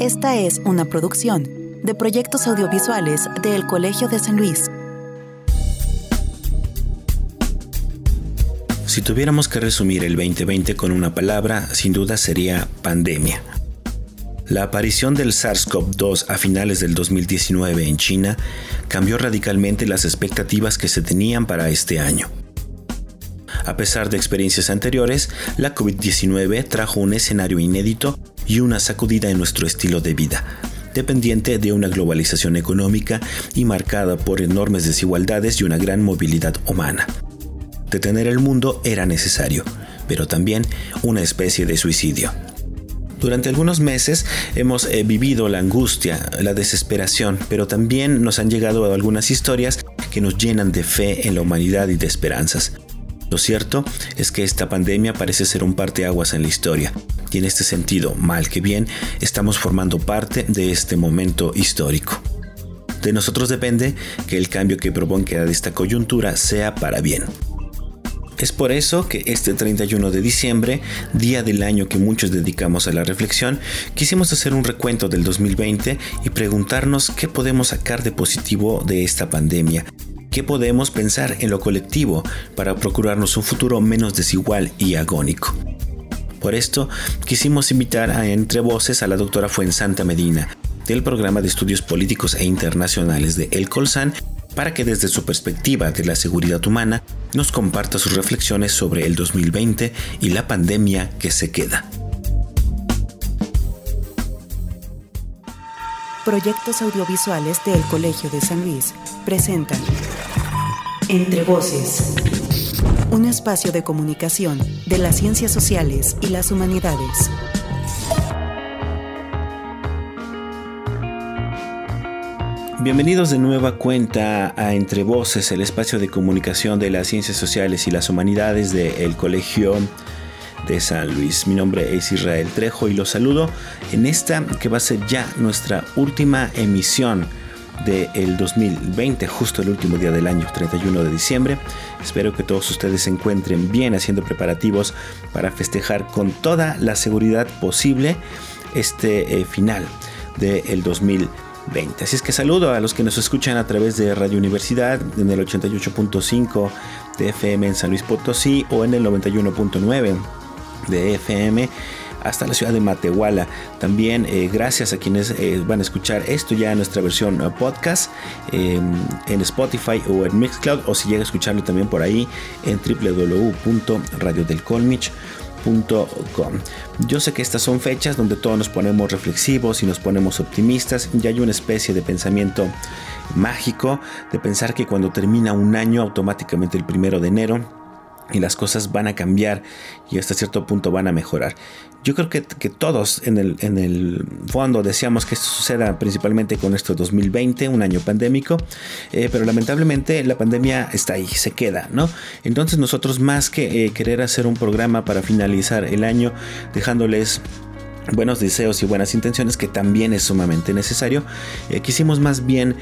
Esta es una producción de proyectos audiovisuales del Colegio de San Luis. Si tuviéramos que resumir el 2020 con una palabra, sin duda sería pandemia. La aparición del SARS-CoV-2 a finales del 2019 en China cambió radicalmente las expectativas que se tenían para este año. A pesar de experiencias anteriores, la COVID-19 trajo un escenario inédito y una sacudida en nuestro estilo de vida, dependiente de una globalización económica y marcada por enormes desigualdades y una gran movilidad humana. Detener el mundo era necesario, pero también una especie de suicidio. Durante algunos meses hemos eh, vivido la angustia, la desesperación, pero también nos han llegado algunas historias que nos llenan de fe en la humanidad y de esperanzas. Lo cierto es que esta pandemia parece ser un parteaguas en la historia, y en este sentido, mal que bien, estamos formando parte de este momento histórico. De nosotros depende que el cambio que proponga esta coyuntura sea para bien. Es por eso que este 31 de diciembre, día del año que muchos dedicamos a la reflexión, quisimos hacer un recuento del 2020 y preguntarnos qué podemos sacar de positivo de esta pandemia. ¿Qué podemos pensar en lo colectivo para procurarnos un futuro menos desigual y agónico? Por esto, quisimos invitar a Entre Voces a la doctora Fuensanta Medina, del programa de estudios políticos e internacionales de El Colsan para que desde su perspectiva de la seguridad humana nos comparta sus reflexiones sobre el 2020 y la pandemia que se queda. Proyectos audiovisuales del Colegio de San Luis presentan Entre Voces, un espacio de comunicación de las ciencias sociales y las humanidades. Bienvenidos de nueva cuenta a Entre Voces, el espacio de comunicación de las ciencias sociales y las humanidades del Colegio de San Luis. Mi nombre es Israel Trejo y los saludo en esta que va a ser ya nuestra última emisión del 2020, justo el último día del año, 31 de diciembre. Espero que todos ustedes se encuentren bien haciendo preparativos para festejar con toda la seguridad posible este eh, final del 2020 Así es que saludo a los que nos escuchan a través de Radio Universidad en el 88.5 de FM en San Luis Potosí o en el 91.9 de FM hasta la ciudad de Matehuala. También eh, gracias a quienes eh, van a escuchar esto ya en nuestra versión eh, podcast en Spotify o en Mixcloud o si llega a escucharlo también por ahí en www.radiodelcolmich.com yo sé que estas son fechas donde todos nos ponemos reflexivos y nos ponemos optimistas y hay una especie de pensamiento mágico de pensar que cuando termina un año automáticamente el primero de enero y las cosas van a cambiar y hasta cierto punto van a mejorar. Yo creo que, todos en el, en el, fondo deseamos que esto suceda principalmente con este 2020, un año pandémico, eh, pero lamentablemente la pandemia está ahí, se queda, ¿no? Entonces nosotros más que eh, querer hacer un programa para finalizar el año dejándoles buenos deseos y buenas intenciones, que también es sumamente necesario, eh, quisimos más bien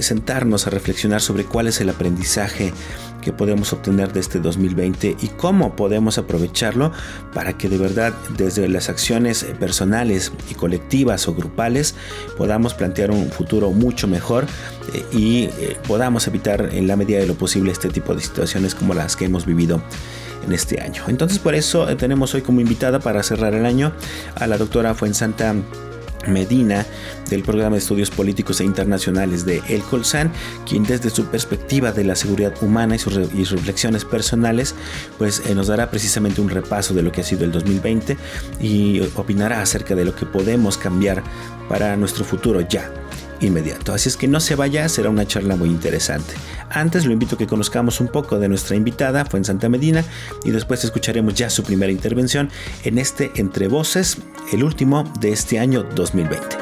sentarnos a reflexionar sobre cuál es el aprendizaje que podemos obtener de este 2020 y cómo podemos aprovecharlo para que de verdad desde las acciones personales y colectivas o grupales podamos plantear un futuro mucho mejor eh, y eh, podamos evitar en la medida de lo posible este tipo de situaciones como las que hemos vivido este año. Entonces por eso eh, tenemos hoy como invitada para cerrar el año a la doctora Fuensanta Medina del programa de estudios políticos e internacionales de El Colsan, quien desde su perspectiva de la seguridad humana y sus, reflexiones personales, pues eh, nos dará precisamente un repaso de lo que ha sido el 2020 y opinará acerca de lo que podemos cambiar para nuestro futuro ya inmediato. Así es que no se vaya, será una charla muy interesante. Antes lo invito a que conozcamos un poco de nuestra invitada, fue en Santa Medina, y después escucharemos ya su primera intervención en este Entre Voces, el último de este año 2020.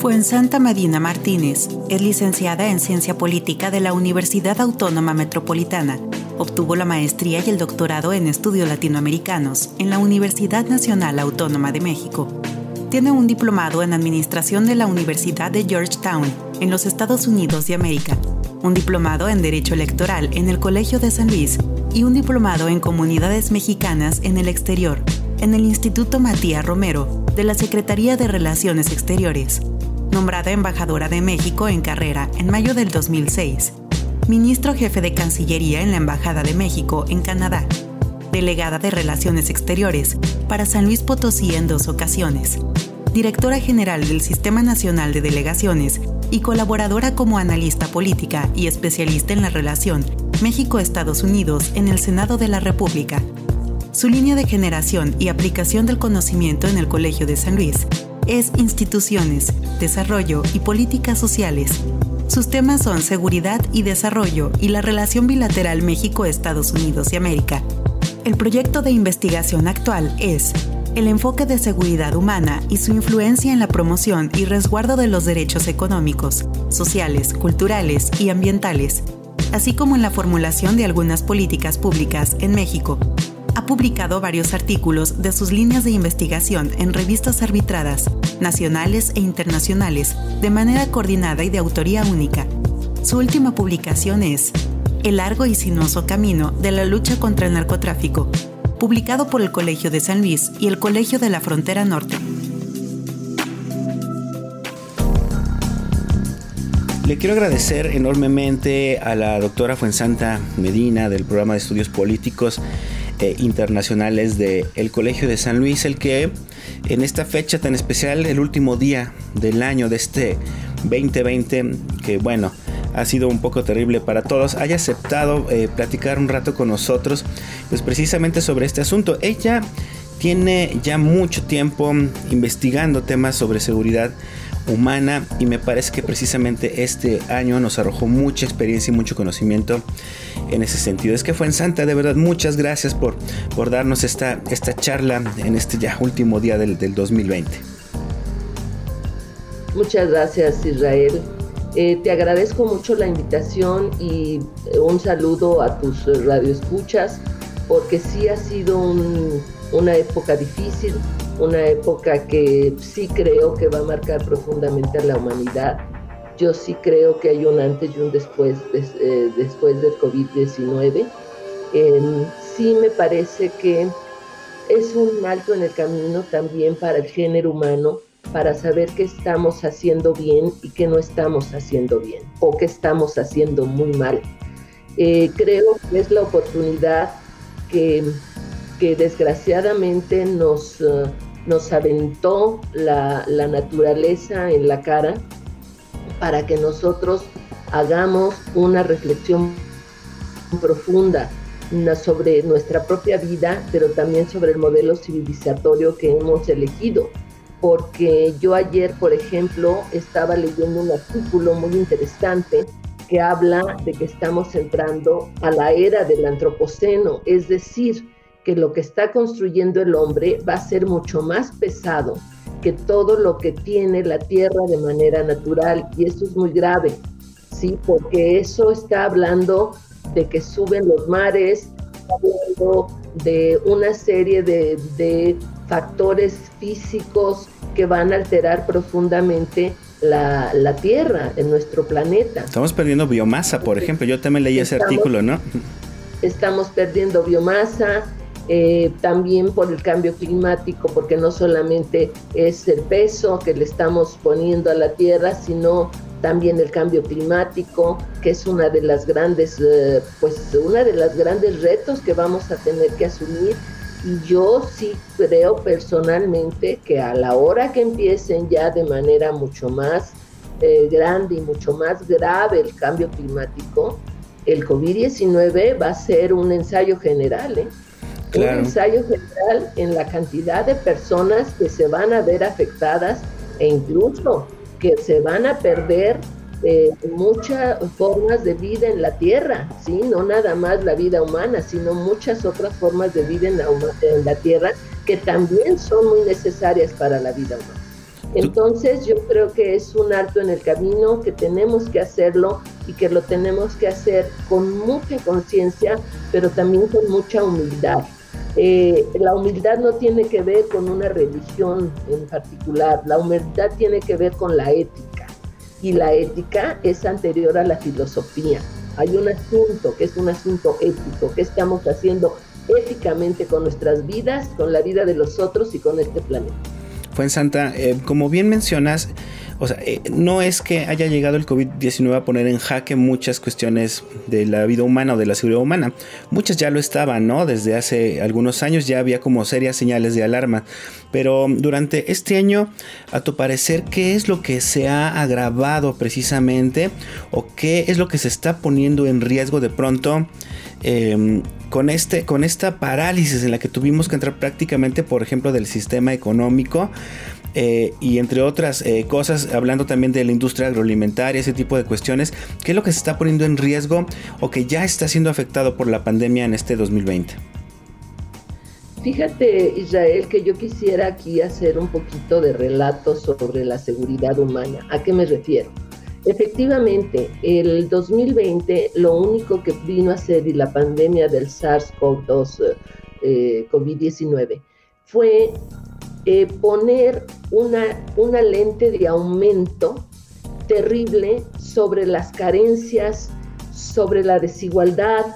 Fue en Santa Medina Martínez, es licenciada en Ciencia Política de la Universidad Autónoma Metropolitana Obtuvo la maestría y el doctorado en estudios latinoamericanos en la Universidad Nacional Autónoma de México. Tiene un diplomado en Administración de la Universidad de Georgetown, en los Estados Unidos de América, un diplomado en Derecho Electoral en el Colegio de San Luis y un diplomado en comunidades mexicanas en el exterior en el Instituto Matías Romero de la Secretaría de Relaciones Exteriores, nombrada embajadora de México en carrera en mayo del 2006, ministro jefe de Cancillería en la Embajada de México en Canadá, delegada de Relaciones Exteriores para San Luis Potosí en dos ocasiones, directora general del Sistema Nacional de Delegaciones y colaboradora como analista política y especialista en la relación México-Estados Unidos en el Senado de la República. Su línea de generación y aplicación del conocimiento en el Colegio de San Luis es Instituciones, Desarrollo y Políticas Sociales. Sus temas son seguridad y desarrollo y la relación bilateral México-Estados Unidos y América. El proyecto de investigación actual es el enfoque de seguridad humana y su influencia en la promoción y resguardo de los derechos económicos, sociales, culturales y ambientales, así como en la formulación de algunas políticas públicas en México. Ha publicado varios artículos de sus líneas de investigación en revistas arbitradas, nacionales e internacionales, de manera coordinada y de autoría única. Su última publicación es El largo y sinuoso camino de la lucha contra el narcotráfico, publicado por el Colegio de San Luis y el Colegio de la Frontera Norte. Le quiero agradecer enormemente a la doctora Fuensanta Medina del programa de estudios políticos e internacionales del Colegio de San Luis, el que en esta fecha tan especial, el último día del año de este 2020, que bueno, ha sido un poco terrible para todos, haya aceptado eh, platicar un rato con nosotros, pues precisamente sobre este asunto. Ella tiene ya mucho tiempo investigando temas sobre seguridad humana y me parece que precisamente este año nos arrojó mucha experiencia y mucho conocimiento en ese sentido. Es que fue en Santa, de verdad, muchas gracias por, por darnos esta, esta charla en este ya último día del, del 2020. Muchas gracias Israel. Eh, te agradezco mucho la invitación y eh, un saludo a tus radioescuchas, porque sí ha sido una época difícil, una época que sí creo que va a marcar profundamente a la humanidad. Yo sí creo que hay un antes y un después, eh, después del COVID-19. sí me parece que es un alto en el camino también para el género humano para saber qué estamos haciendo bien y qué no estamos haciendo bien o qué estamos haciendo muy mal. Eh, creo que es la oportunidad que, que desgraciadamente nos, uh, nos aventó la, la naturaleza en la cara para que nosotros hagamos una reflexión profunda sobre nuestra propia vida, pero también sobre el modelo civilizatorio que hemos elegido. Porque yo ayer, por ejemplo, estaba leyendo un artículo muy interesante que habla de que estamos entrando a la era del antropoceno, es decir, que lo que está construyendo el hombre va a ser mucho más pesado que todo lo que tiene la tierra de manera natural y eso es muy grave, sí, porque eso está hablando de que suben los mares, está hablando de una serie de, de factores físicos que van a alterar profundamente la, Tierra, en nuestro planeta. Estamos perdiendo biomasa, por ejemplo. Yo también leí ese artículo, ¿no? Estamos perdiendo biomasa, eh, también por el cambio climático, porque no solamente es el peso que le estamos poniendo a la Tierra, sino también el cambio climático, que es una de las grandes, eh, pues una de las grandes retos que vamos a tener que asumir y yo sí creo personalmente que a la hora que empiecen ya de manera mucho más eh, grande y mucho más grave el cambio climático, el COVID-19 va a ser un ensayo general, ¿eh? Un ensayo general en la cantidad de personas que se van a ver afectadas e incluso que se van a perder eh, muchas formas de vida en la Tierra, ¿sí? No nada más la vida humana, sino muchas otras formas de vida en la, en la Tierra que también son muy necesarias para la vida humana. Entonces yo creo que es un alto en el camino, que tenemos que hacerlo y que lo tenemos que hacer con mucha conciencia, pero también con mucha humildad. Eh, la humildad no tiene que ver con una religión en particular, la humildad tiene que ver con la ética y la ética es anterior a la filosofía. hay un asunto que es un asunto ético, que estamos haciendo éticamente con nuestras vidas, con la vida de los otros y con este planeta. Fue en Santa, eh, como bien mencionas, o sea, eh, no es que haya llegado el COVID-19 a poner en jaque muchas cuestiones de la vida humana o de la seguridad humana. Muchas ya lo estaban, ¿no? Desde hace algunos años ya había como serias señales de alarma. Pero durante este año, a tu parecer, ¿qué es lo que se ha agravado precisamente? ¿O qué es lo que se está poniendo en riesgo de pronto? Em, con, este, con esta parálisis en la que tuvimos que entrar prácticamente, por ejemplo, del sistema económico eh, y entre otras eh, cosas, hablando también de la industria agroalimentaria, ese tipo de cuestiones, ¿qué es lo que se está poniendo en riesgo o que ya está siendo afectado por la pandemia en este 2020? Fíjate, Israel, que yo quisiera aquí hacer un poquito de relato sobre la seguridad humana. ¿A qué me refiero? Efectivamente, el 2020 lo único que vino a ser y la pandemia del SARS-CoV-2, eh, COVID-19, fue eh, poner una, una lente de aumento terrible sobre las carencias, sobre la desigualdad,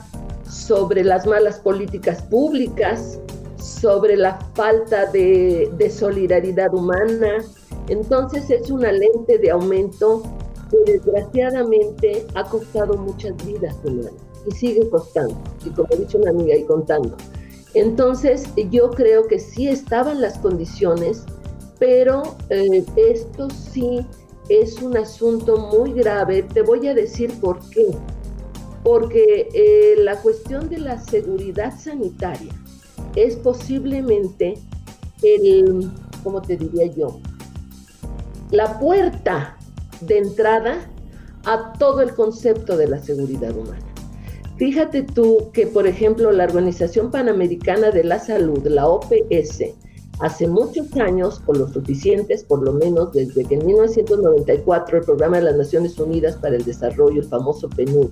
sobre las malas políticas públicas, sobre la falta de, de solidaridad humana. Entonces es una lente de aumento que desgraciadamente ha costado muchas vidas humanas y sigue costando, y como ha dicho una amiga, y contando. Entonces, yo creo que sí estaban las condiciones, pero eh, esto sí es un asunto muy grave. Te voy a decir por qué. Porque eh, la cuestión de la seguridad sanitaria es posiblemente el, ¿cómo te diría yo? La puerta de entrada a todo el concepto de la seguridad humana. Fíjate tú que, por ejemplo, la Organización Panamericana de la Salud, la OPS, hace muchos años, o lo suficientes, por lo menos desde que en 1994 el Programa de las Naciones Unidas para el Desarrollo, el famoso PNUD,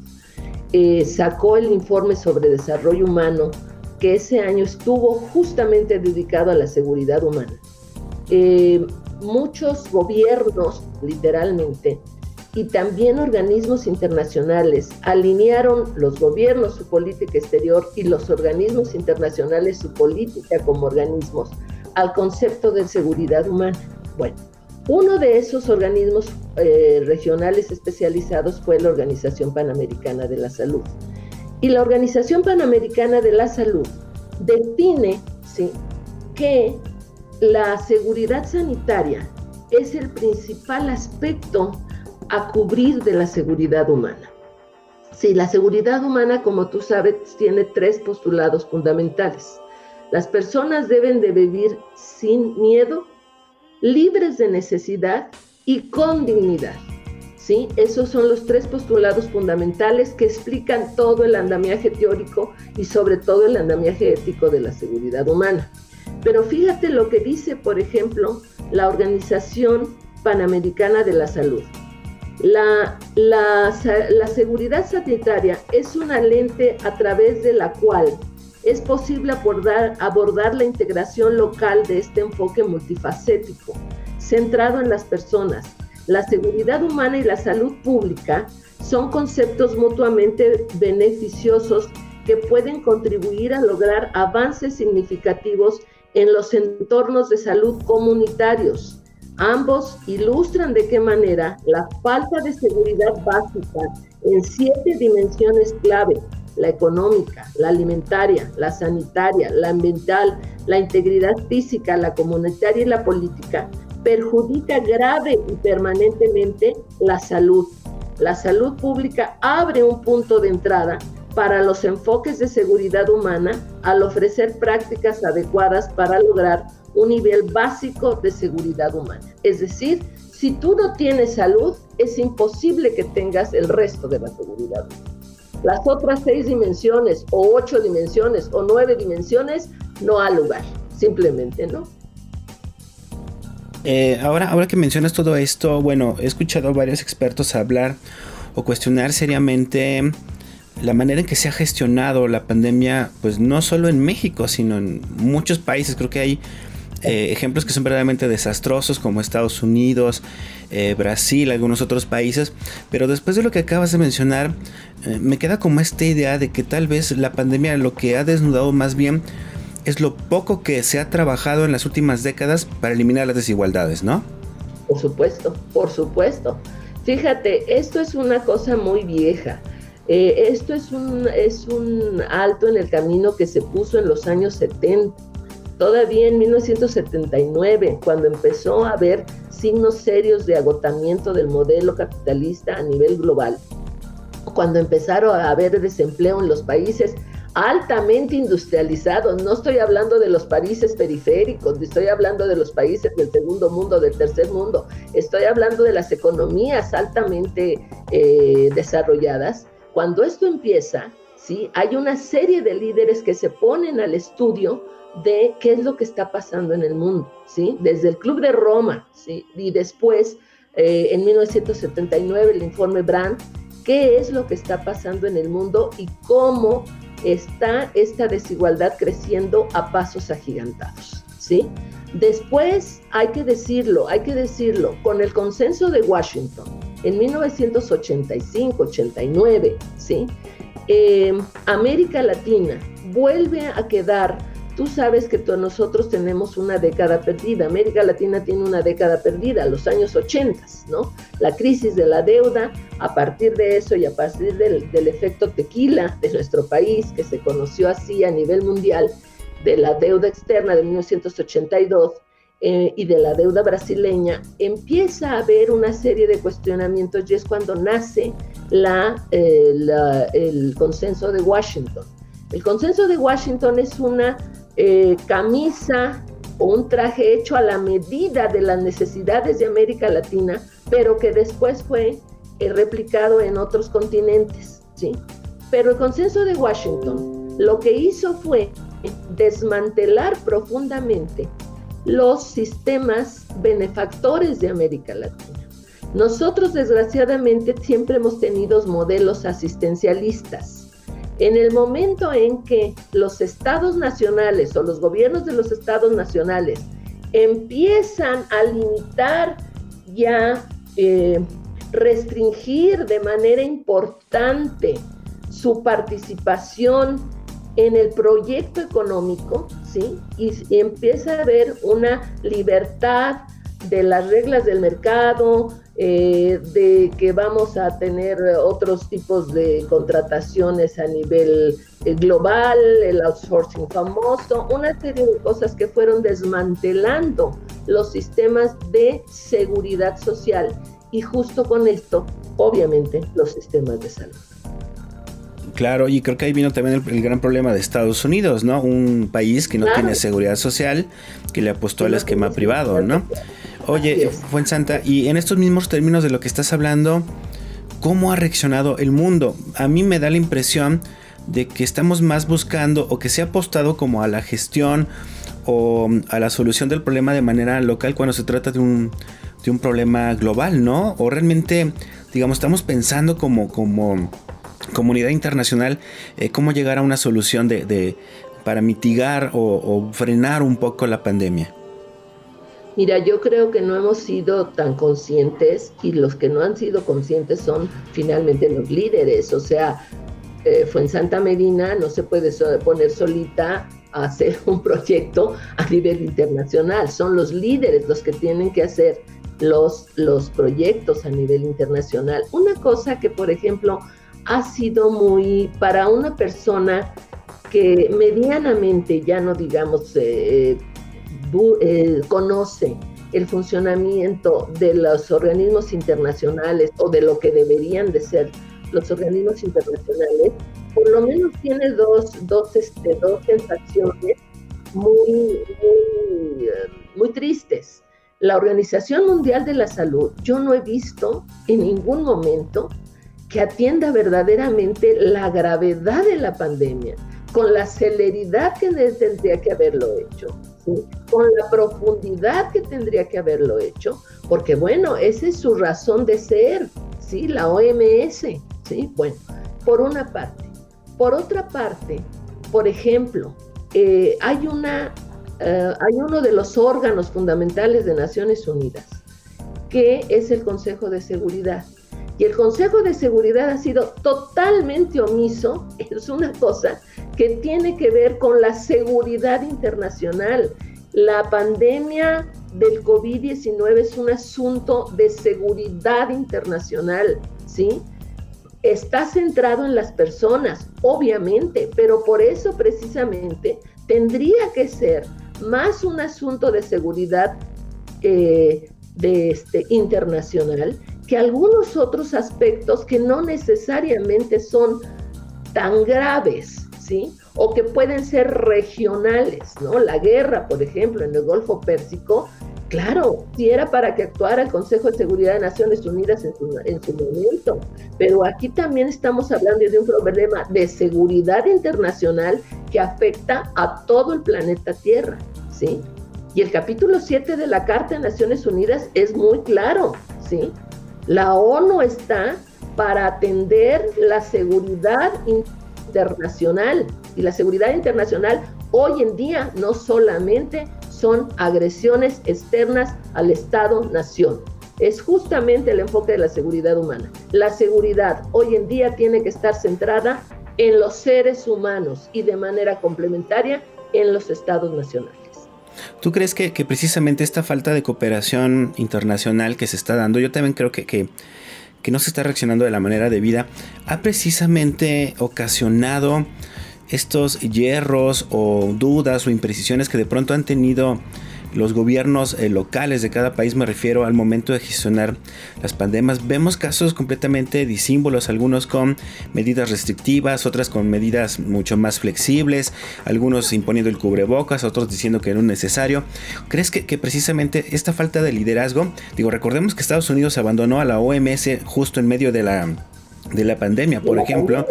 eh, sacó el informe sobre desarrollo humano que ese año estuvo justamente dedicado a la seguridad humana. Eh, muchos gobiernos, literalmente, y también organismos internacionales alinearon los gobiernos su política exterior y los organismos internacionales su política como organismos al concepto de seguridad humana. Bueno, uno de esos organismos eh, regionales especializados fue la Organización Panamericana de la Salud. Y la Organización Panamericana de la Salud define ¿sí? que la seguridad sanitaria es el principal aspecto a cubrir de la seguridad humana. Sí, la seguridad humana, como tú sabes, tiene tres postulados fundamentales. Las personas deben de vivir sin miedo, libres de necesidad y con dignidad. ¿Sí? Esos son los tres postulados fundamentales que explican todo el andamiaje teórico y sobre todo el andamiaje ético de la seguridad humana. Pero fíjate lo que dice, por ejemplo, la Organización Panamericana de la Salud. La, seguridad sanitaria es una lente a través de la cual es posible abordar, abordar la integración local de este enfoque multifacético, centrado en las personas. La seguridad humana y la salud pública son conceptos mutuamente beneficiosos que pueden contribuir a lograr avances significativos en los entornos de salud comunitarios Ambos ilustran de qué manera la falta de seguridad básica en siete dimensiones clave, la económica, la alimentaria, la sanitaria, la ambiental, la integridad física, la comunitaria y la política, perjudica grave y permanentemente la salud. La salud pública abre un punto de entrada para los enfoques de seguridad humana al ofrecer prácticas adecuadas para lograr un nivel básico de seguridad humana. Es decir, si tú no tienes salud, es imposible que tengas el resto de la seguridad. Las otras seis dimensiones o ocho dimensiones o nueve dimensiones no ha lugar, simplemente no. Eh, ahora, ahora que mencionas todo esto, bueno, he escuchado varios expertos hablar o cuestionar seriamente la manera en que se ha gestionado la pandemia, pues no solo en México, sino en muchos países. Creo que hay eh, ejemplos que son verdaderamente desastrosos como Estados Unidos, eh, Brasil, algunos otros países, pero después de lo que acabas de mencionar, eh, me queda como esta idea de que tal vez la pandemia lo que ha desnudado más bien es lo poco que se ha trabajado en las últimas décadas para eliminar las desigualdades, ¿no? Por supuesto, por supuesto. Fíjate, esto es una cosa muy vieja. Esto es un, es un alto en el camino que se puso en los años 70, todavía en 1979, cuando empezó a haber signos serios de agotamiento del modelo capitalista a nivel global, cuando empezaron a haber desempleo en los países altamente industrializados. No estoy hablando de los países periféricos, estoy hablando de los países del segundo mundo, del tercer mundo. Estoy hablando de las economías altamente eh, desarrolladas. Cuando esto empieza, ¿sí? hay una serie de líderes que se ponen al estudio de qué es lo que está pasando en el mundo, ¿sí? Desde el Club de Roma, ¿sí? Y después, eh, en 1979, el informe Brandt, qué es lo que está pasando en el mundo y cómo está esta desigualdad creciendo a pasos agigantados, ¿sí? Después, hay que decirlo, hay que decirlo, con el consenso de Washington en 1985-89, ¿sí? Eh, América Latina vuelve a quedar Tú sabes que nosotros tenemos una década perdida, América Latina tiene una década perdida, los años 80, ¿no? La crisis de la deuda, a partir de eso y a partir del, efecto tequila de nuestro país, que se conoció así a nivel mundial, de la deuda externa de 1982 eh, y de la deuda brasileña, empieza a haber una serie de cuestionamientos y es cuando nace la, eh, el consenso de Washington. El consenso de Washington es una eh, camisa o un traje hecho a la medida de las necesidades de América Latina, pero que después fue replicado en otros continentes, ¿sí? Pero el consenso de Washington lo que hizo fue desmantelar profundamente los sistemas benefactores de América Latina. Nosotros desgraciadamente siempre hemos tenido modelos asistencialistas en el momento en que los estados nacionales o los gobiernos de los estados nacionales empiezan a limitar ya, eh, restringir de manera importante su participación en el proyecto económico, ¿sí? Y, empieza a haber una libertad de las reglas del mercado, eh, de que vamos a tener otros tipos de contrataciones a nivel eh, global, el outsourcing famoso, una serie de cosas que fueron desmantelando los sistemas de seguridad social y justo con esto, obviamente, los sistemas de salud. Claro, y creo que ahí vino también el, gran problema de Estados Unidos, ¿no? Un país que no tiene seguridad social, que le apostó al esquema privado, ¿no? Oye, Santa, y en estos mismos términos de lo que estás hablando, ¿cómo ha reaccionado el mundo? A mí me da la impresión de que estamos más buscando o que se ha apostado como a la gestión o a la solución del problema de manera local cuando se trata de un, de un problema global, ¿no? O realmente, digamos, estamos pensando como, como comunidad internacional eh, cómo llegar a una solución de, para mitigar o frenar un poco la pandemia. Mira, yo creo que no hemos sido tan conscientes y los que no han sido conscientes son finalmente los líderes. O sea, eh, fue en Santa Medina, no se puede poner solita a hacer un proyecto a nivel internacional. Son los líderes los que tienen que hacer los, los proyectos a nivel internacional. Una cosa que, por ejemplo, ha sido muy para una persona que medianamente, ya no digamos, eh, eh, conoce el funcionamiento de los organismos internacionales o de lo que deberían de ser los organismos internacionales, por lo menos tiene dos, dos, este, dos sensaciones muy, muy, eh, muy tristes. La Organización Mundial de la Salud, yo no he visto en ningún momento que atienda verdaderamente la gravedad de la pandemia con la celeridad que tendría que haberlo hecho con la profundidad que tendría que haberlo hecho, porque bueno, esa es su razón de ser, ¿sí? La OMS, ¿sí? Bueno, por una parte. Por otra parte, por ejemplo, eh, hay una eh, hay uno de los órganos fundamentales de Naciones Unidas, que es el Consejo de Seguridad. Y el Consejo de Seguridad ha sido totalmente omiso, es una cosa que tiene que ver con la seguridad internacional. La pandemia del COVID-19 es un asunto de seguridad internacional, ¿sí? Está centrado en las personas, obviamente, pero por eso precisamente tendría que ser más un asunto de seguridad eh, este, internacional que algunos otros aspectos que no necesariamente son tan graves, ¿sí? O que pueden ser regionales, ¿no? La guerra, por ejemplo, en el Golfo Pérsico, claro, sí era para que actuara el Consejo de Seguridad de Naciones Unidas en su, en su momento, pero aquí también estamos hablando de un problema de seguridad internacional que afecta a todo el planeta Tierra, ¿sí? Y el capítulo 7 de la Carta de Naciones Unidas es muy claro, ¿sí? La ONU está para atender la seguridad internacional y la seguridad internacional hoy en día no solamente son agresiones externas al Estado-nación. Es justamente el enfoque de la seguridad humana. La seguridad hoy en día tiene que estar centrada en los seres humanos y de manera complementaria en los estados nacionales. ¿Tú crees que, precisamente esta falta de cooperación internacional que se está dando, yo también creo que, que, que no se está reaccionando de la manera debida, ha precisamente ocasionado estos hierros o dudas o imprecisiones que de pronto han tenido los gobiernos eh, locales de cada país, me refiero al momento de gestionar las pandemias, vemos casos completamente disímbolos, algunos con medidas restrictivas, otras con medidas mucho más flexibles, algunos imponiendo el cubrebocas, otros diciendo que no es necesario. ¿Crees que, precisamente esta falta de liderazgo, digo, recordemos que Estados Unidos abandonó a la OMS justo en medio de la de la pandemia, por ejemplo,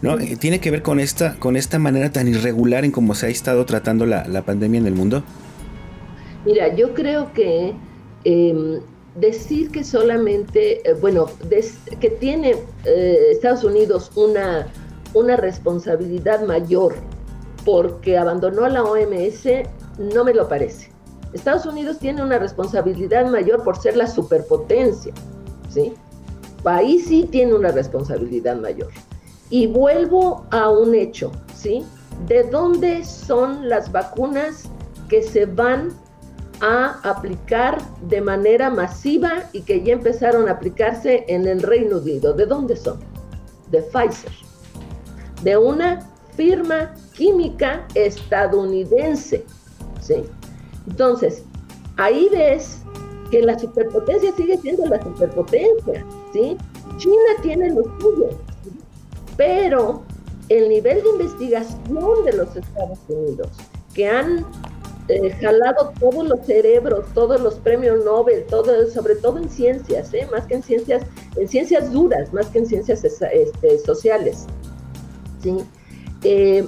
¿no? ¿Tiene que ver con esta, con esta manera tan irregular en cómo se ha estado tratando la, la pandemia en el mundo? Mira, yo creo que em, decir que solamente, eh, bueno, que tiene eh, Estados Unidos una, una responsabilidad mayor porque abandonó a la OMS, no me lo parece. Estados Unidos tiene una responsabilidad mayor por ser la superpotencia, ¿sí? País sí tiene una responsabilidad mayor. Y vuelvo a un hecho, ¿sí? ¿De dónde son las vacunas que se van a aplicar de manera masiva y que ya empezaron a aplicarse en el Reino Unido. ¿De dónde son? De Pfizer, de una firma química estadounidense. ¿sí? Entonces, ahí ves que la superpotencia sigue siendo la superpotencia. ¿sí? China tiene lo suyo, pero el nivel de investigación de los Estados Unidos que han jalado todos los cerebros, todos los premios Nobel, todo, sobre todo en ciencias, ¿eh? más que en ciencias, en ciencias duras, más que en ciencias este, sociales. ¿sí? Eh,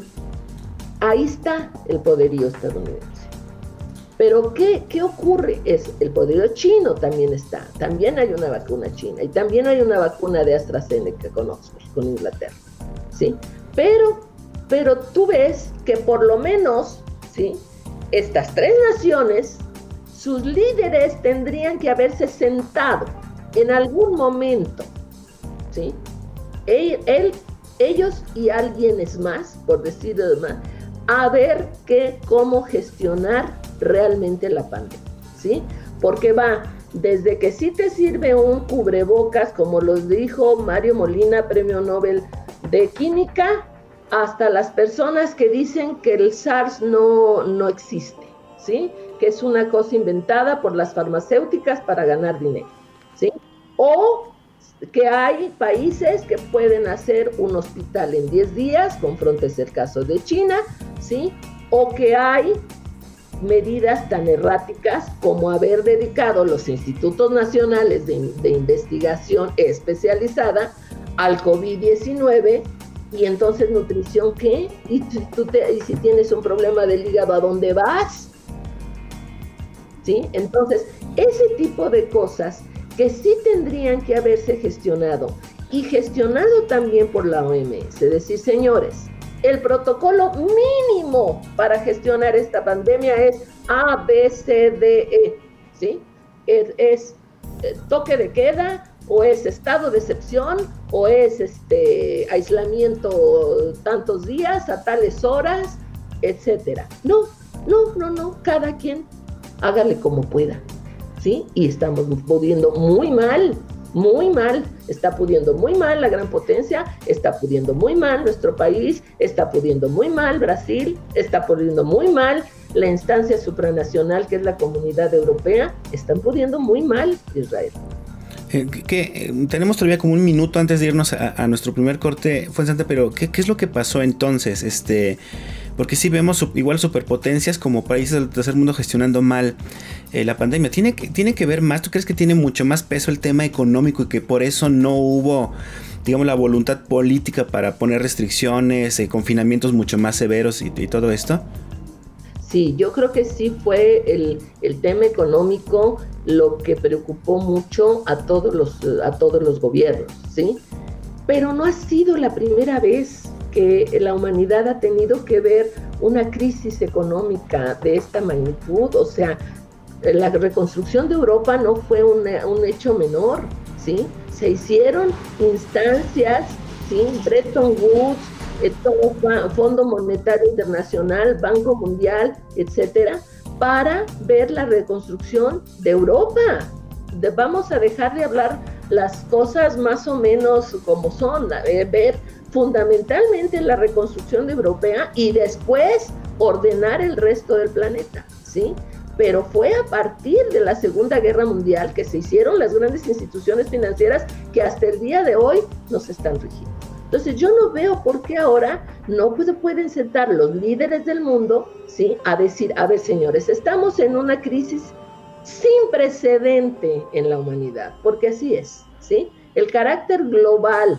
ahí está el poderío estadounidense. Pero ¿qué, ¿qué ocurre? Es el poderío chino también está. También hay una vacuna china y también hay una vacuna de AstraZeneca con Oxford, con Inglaterra. ¿sí? Pero, pero tú ves que por lo menos, ¿sí? Estas tres naciones, sus líderes tendrían que haberse sentado en algún momento, ¿sí? ellos y alguien más, por decirlo más, a ver qué, cómo gestionar realmente la pandemia, ¿sí? Porque va desde que sí te sirve un cubrebocas, como lo dijo Mario Molina, premio Nobel de Química, hasta las personas que dicen que el SARS no, no existe, ¿sí? Que es una cosa inventada por las farmacéuticas para ganar dinero, ¿sí? O que hay países que pueden hacer un hospital en 10 días, confrontes el caso de China, ¿sí? O que hay medidas tan erráticas como haber dedicado los institutos nacionales de, de investigación especializada al COVID-19 y entonces nutrición, ¿qué? Y tú te, y si tienes un problema del hígado, ¿a dónde vas? ¿Sí? Entonces, ese tipo de cosas que sí tendrían que haberse gestionado y gestionado también por la OMS, es decir, señores, El protocolo mínimo para gestionar esta pandemia es A, B, C, D, E. ¿sí? Es, eh, toque de queda, o es estado de excepción, o es este aislamiento tantos días, a tales horas, etcétera. No, no, no, no, cada quien hágale como pueda. ¿Sí? Y estamos pudiendo muy mal, muy mal, está pudiendo muy mal la gran potencia, está pudiendo muy mal nuestro país, está pudiendo muy mal Brasil, está pudiendo muy mal la instancia supranacional que es la comunidad europea, están pudiendo muy mal Israel. Eh, eh, tenemos todavía como un minuto antes de irnos a, nuestro primer corte, Fuensante, pero ¿qué, ¿qué, es lo que pasó entonces? Este, porque si vemos igual superpotencias como países del tercer mundo gestionando mal eh, la pandemia. ¿Tiene que, ¿Tiene que ver más? ¿Tú crees que tiene mucho más peso el tema económico y que por eso no hubo digamos, la voluntad política para poner restricciones, confinamientos mucho más severos y, todo esto? Sí, yo creo que sí fue el, el, tema económico lo que preocupó mucho a todos los, a todos los gobiernos, ¿sí? Pero no ha sido la primera vez que la humanidad ha tenido que ver una crisis económica de esta magnitud, o sea, la reconstrucción de Europa no fue un hecho menor, ¿sí? Se hicieron instancias, ¿sí? Bretton Woods, eh, Fondo Monetario Internacional, Banco Mundial, etcétera, para ver la reconstrucción de Europa. vamos a dejar de hablar las cosas más o menos como son, ver fundamentalmente la reconstrucción de europea y después ordenar el resto del planeta, ¿sí? Pero fue a partir de la Segunda Guerra Mundial que se hicieron las grandes instituciones financieras que hasta el día de hoy nos están rigiendo. Entonces yo no veo por qué ahora no pueden sentar los líderes del mundo, ¿sí? A decir, a ver señores, estamos en una crisis sin precedente en la humanidad, porque así es, ¿sí? El carácter global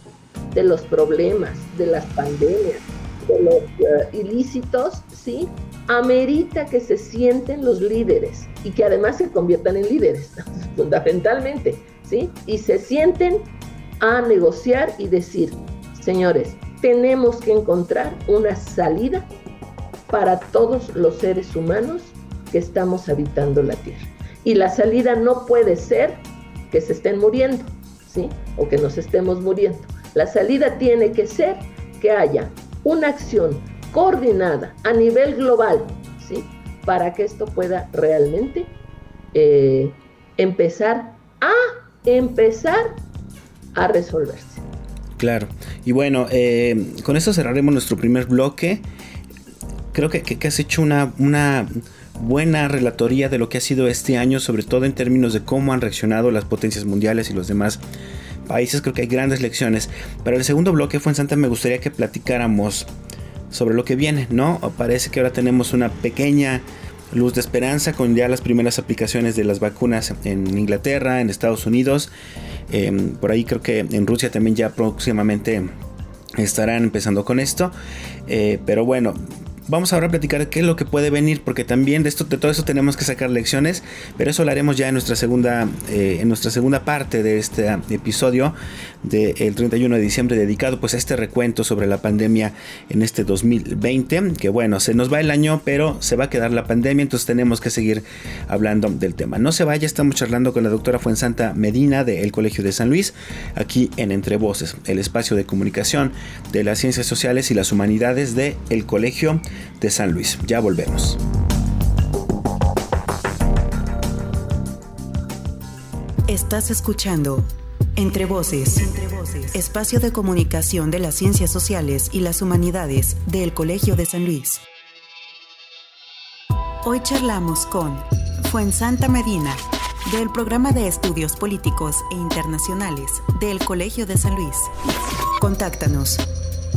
de los problemas, de las pandemias, de los eh, ilícitos, ¿sí? Amerita que se sienten los líderes y que además se conviertan en líderes, fundamentalmente, ¿sí? Y se sienten a negociar y decir, señores, tenemos que encontrar una salida para todos los seres humanos que estamos habitando la Tierra. Y la salida no puede ser que se estén muriendo, ¿sí? O que nos estemos muriendo. La salida tiene que ser que haya una acción coordinada a nivel global, ¿sí? Para que esto pueda realmente eh, empezar a empezar a resolverse. Claro. Y bueno, eh, con eso cerraremos nuestro primer bloque. Creo que, que, has hecho una, una buena relatoría de lo que ha sido este año, sobre todo en términos de cómo han reaccionado las potencias mundiales y los demás países creo que hay grandes lecciones. Para el segundo bloque fue en Santa me gustaría que platicáramos sobre lo que viene, ¿no? Parece que ahora tenemos una pequeña luz de esperanza con ya las primeras aplicaciones de las vacunas en Inglaterra, en Estados Unidos. Em, por ahí creo que en Rusia también ya próximamente estarán empezando con esto. Eh, pero bueno, Vamos ahora a platicar qué es lo que puede venir, porque también de, esto, de todo eso tenemos que sacar lecciones, pero eso lo haremos ya en nuestra segunda, eh, en nuestra segunda parte de este episodio del 31 de diciembre dedicado pues a este recuento sobre la pandemia en este 2020, que bueno, se nos va el año, pero se va a quedar la pandemia, entonces tenemos que seguir hablando del tema. No se vaya, estamos charlando con la doctora Fuensanta Medina del Colegio de San Luis, aquí en Entre Voces, el espacio de comunicación de las ciencias sociales y las humanidades del el Colegio de San Luis. Ya volvemos. Estás escuchando Entre Voces, espacio de comunicación de las ciencias sociales y las humanidades del Colegio de San Luis. Hoy charlamos con Fuensanta Medina, del Programa de Estudios Políticos e Internacionales del Colegio de San Luis. Contáctanos.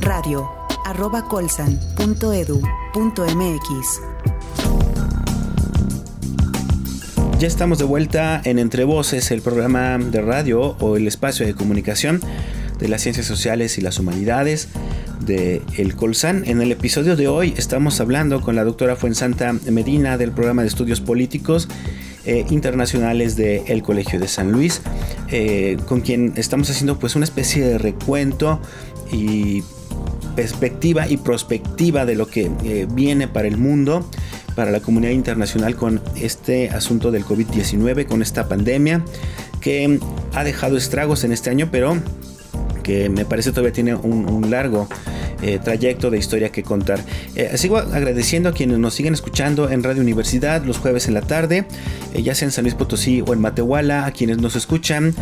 Radio arroba colsan.edu.mx. Ya estamos de vuelta en Entre Voces, el programa de radio o el espacio de comunicación de las ciencias sociales y las humanidades de El Colsan. En el episodio de hoy estamos hablando con la doctora Fuensanta Medina del programa de estudios políticos eh, internacionales del Colegio de San Luis, eh, con quien estamos haciendo pues una especie de recuento y perspectiva y prospectiva de lo que eh, viene para el mundo, para la comunidad internacional con este asunto del COVID-19, con esta pandemia que ha dejado estragos en este año, pero que me parece todavía tiene un largo eh, trayecto de historia que contar. Eh, sigo agradeciendo a quienes nos siguen escuchando en Radio Universidad los jueves en la tarde, eh, ya sea en San Luis Potosí o en Matehuala, a quienes nos escuchan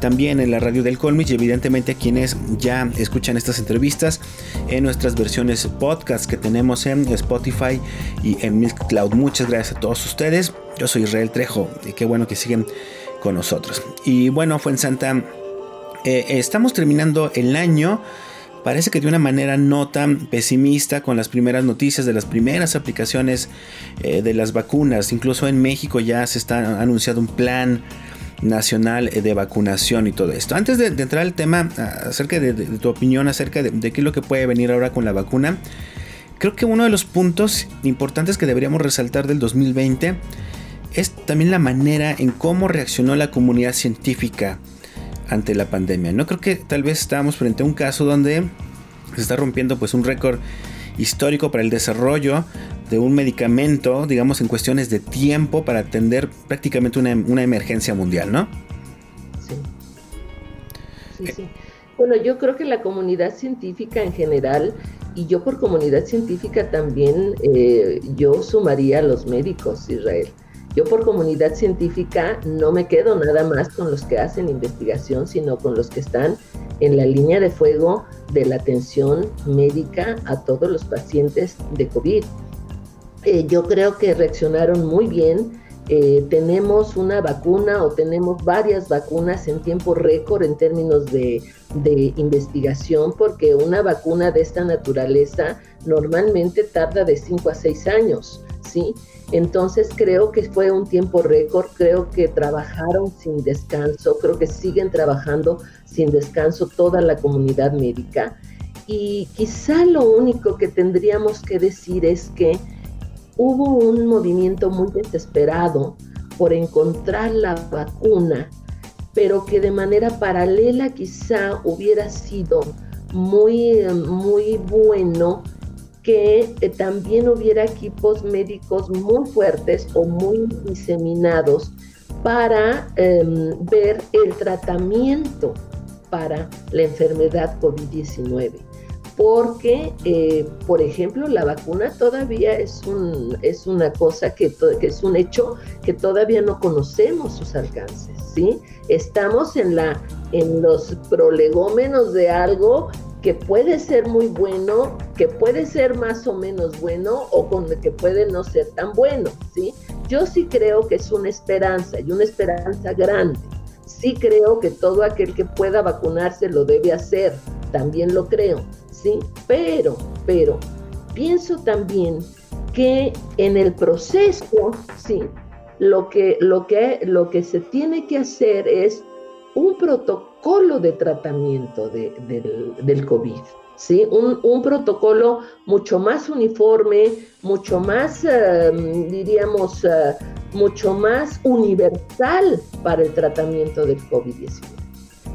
también en la radio del Colmich y evidentemente a quienes ya escuchan estas entrevistas en nuestras versiones podcast que tenemos en Spotify y en Cloud. Muchas gracias a todos ustedes. Yo soy Israel Trejo y qué bueno que siguen con nosotros. Y bueno, fue en Santa. estamos terminando el año parece que de una manera no tan pesimista con las primeras noticias de las primeras aplicaciones eh, de las vacunas. Incluso en México ya se está anunciado un plan nacional eh, de vacunación y todo esto. Antes de, entrar al tema acerca de, tu opinión acerca de, qué es lo que puede venir ahora con la vacuna, creo que uno de los puntos importantes que deberíamos resaltar del 2020 es también la manera en cómo reaccionó la comunidad científica ante la pandemia. No creo que tal vez estábamos frente a un caso donde se está rompiendo pues un récord histórico para el desarrollo de un medicamento, digamos en cuestiones de tiempo para atender prácticamente una, emergencia mundial, ¿no? Sí. Sí, sí. Bueno, yo creo que la comunidad científica en general, y yo por comunidad científica también, eh, yo sumaría a los médicos, Israel. Yo por comunidad científica no me quedo nada más con los que hacen investigación, sino con los que están en la línea de fuego de la atención médica a todos los pacientes de COVID. Eh, yo creo que reaccionaron muy bien. Eh, tenemos una vacuna o tenemos varias vacunas en tiempo récord en términos de, de investigación, porque una vacuna de esta naturaleza normalmente tarda de 5 a 6 años, ¿sí? Entonces creo que fue un tiempo récord, creo que trabajaron sin descanso, creo que siguen trabajando sin descanso toda la comunidad médica. Y quizá lo único que tendríamos que decir es que hubo un movimiento muy desesperado por encontrar la vacuna, pero que de manera paralela quizá hubiera sido muy, muy bueno que eh, también hubiera equipos médicos muy fuertes o muy diseminados para em, ver el tratamiento para la enfermedad COVID-19. Porque, eh, por ejemplo, la vacuna todavía es, un, es una cosa que, que, es un hecho que todavía no conocemos sus alcances, ¿sí? Estamos en, la, en los prolegómenos de algo que puede ser muy bueno, que puede ser más o menos bueno o con que puede no ser tan bueno, ¿sí? Yo sí creo que es una esperanza y una esperanza grande. Sí creo que todo aquel que pueda vacunarse lo debe hacer, también lo creo, ¿sí? Pero, pero, pienso también que en el proceso, ¿sí? Lo que, lo que, lo que se tiene que hacer es un protocolo de tratamiento del, COVID. ¿sí? Un, protocolo mucho más uniforme, mucho más, em, diríamos, eh, mucho más universal para el tratamiento del COVID-19.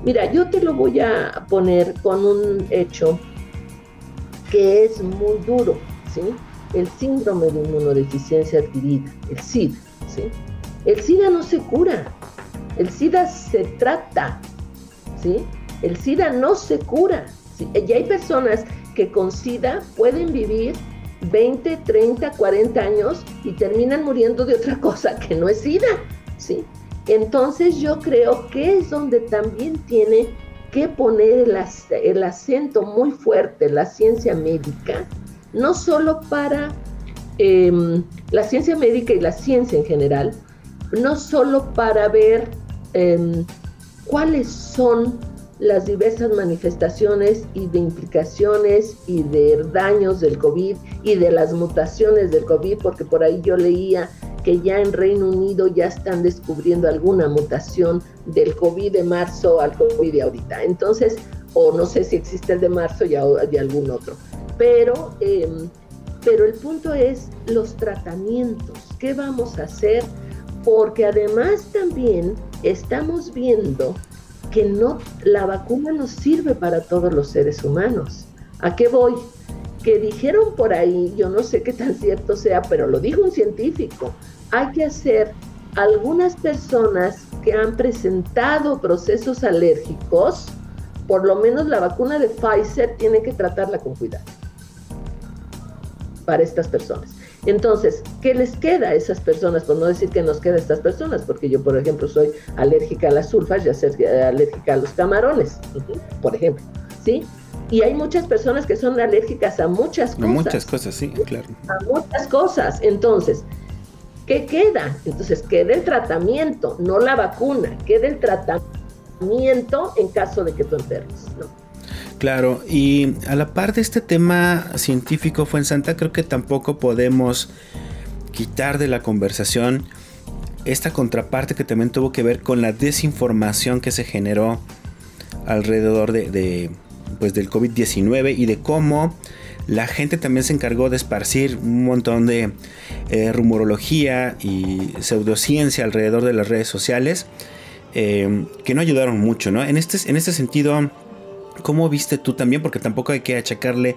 Mira, yo te lo voy a poner con un hecho que es muy duro, ¿sí? El síndrome de inmunodeficiencia adquirida, el SIDA, ¿sí? El SIDA no se cura, el SIDA se trata, ¿sí? El SIDA no se cura. Y hay personas que con SIDA pueden vivir 20, 30, 40 años y terminan muriendo de otra cosa que no es SIDA, ¿sí? Entonces yo creo que es donde también tiene que poner el, acento muy fuerte la ciencia médica, no solo para em, la ciencia médica y la ciencia en general, no solo para ver cuáles son las diversas manifestaciones y de implicaciones y de daños del COVID y de las mutaciones del COVID, porque por ahí yo leía que ya en Reino Unido ya están descubriendo alguna mutación del COVID de marzo al COVID de ahorita. Entonces, o no sé si existe el de marzo ya de algún otro. Pero, em, pero el punto es los tratamientos. ¿Qué vamos a hacer? Porque además también estamos viendo que no, la vacuna no sirve para todos los seres humanos. ¿A qué voy? Que dijeron por ahí, yo no sé qué tan cierto sea, pero lo dijo un científico, hay que hacer algunas personas que han presentado procesos alérgicos, por lo menos la vacuna de Pfizer tiene que tratarla con cuidado para estas personas. Entonces, ¿qué les queda a esas personas? Por no decir que nos queda a estas personas, porque yo, por ejemplo, soy alérgica a las sulfas, ya sé alérgica a los camarones, por ejemplo, ¿sí? Y hay muchas personas que son alérgicas a muchas cosas. A muchas cosas, sí, claro. A muchas cosas. Entonces, ¿qué queda? Entonces, queda el tratamiento, no la vacuna, queda el tratamiento en caso de que tú enfermes, ¿no? Claro, y a la par de este tema científico fue en Santa, creo que tampoco podemos quitar de la conversación esta contraparte que también tuvo que ver con la desinformación que se generó alrededor de, pues del COVID-19 y de cómo la gente también se encargó de esparcir un montón de eh, rumorología y pseudociencia alrededor de las redes sociales eh, que no ayudaron mucho, ¿no? En este, en este sentido ¿Cómo viste tú también? Porque tampoco hay que achacarle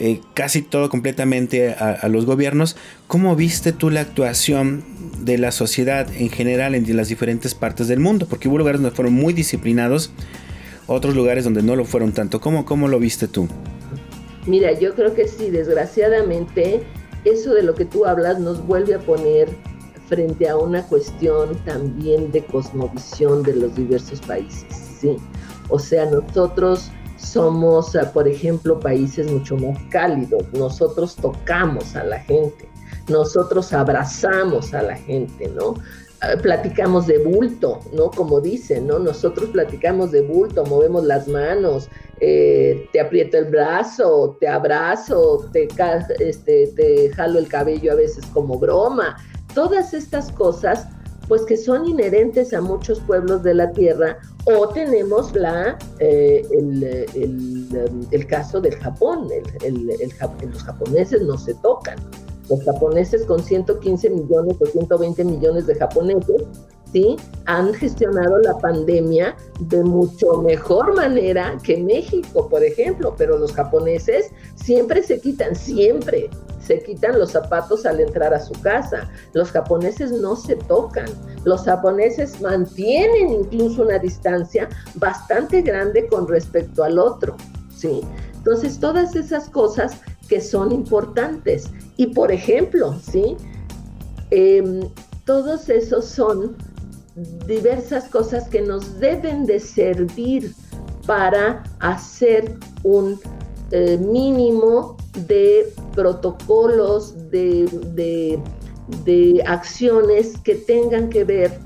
eh, casi todo completamente a, los gobiernos. ¿Cómo viste tú la actuación de la sociedad en general en las diferentes partes del mundo? Porque hubo lugares donde fueron muy disciplinados, otros lugares donde no lo fueron tanto. ¿Cómo, cómo lo viste tú? Mira, yo creo que sí, desgraciadamente, eso de lo que tú hablas nos vuelve a poner frente a una cuestión también de cosmovisión de los diversos países, ¿sí? O sea, nosotros somos, ah, por ejemplo, países mucho más cálidos. Nosotros tocamos a la gente, nosotros abrazamos a la gente, ¿no? Ah, platicamos de bulto, ¿no? Como dicen, ¿no? Nosotros platicamos de bulto, movemos las manos, eh, te aprieto el brazo, te abrazo, te, este, te jalo el cabello a veces como broma. Todas estas cosas pues que son inherentes a muchos pueblos de la tierra, o tenemos la, eh, el, caso del Japón, los japoneses no se tocan. Los japoneses con 115 millones o 120 millones de japoneses, ¿sí? Han gestionado la pandemia de mucho mejor manera que México, por ejemplo, pero los japoneses siempre se quitan, siempre se quitan los zapatos al entrar a su casa. Los japoneses no se tocan. Los japoneses mantienen incluso una distancia bastante grande con respecto al otro. ¿sí? Entonces, todas esas cosas que son importantes. Y por ejemplo, ¿sí? Em, todos esos son diversas cosas que nos deben de servir para hacer un eh, mínimo de protocolos, de, acciones que tengan que ver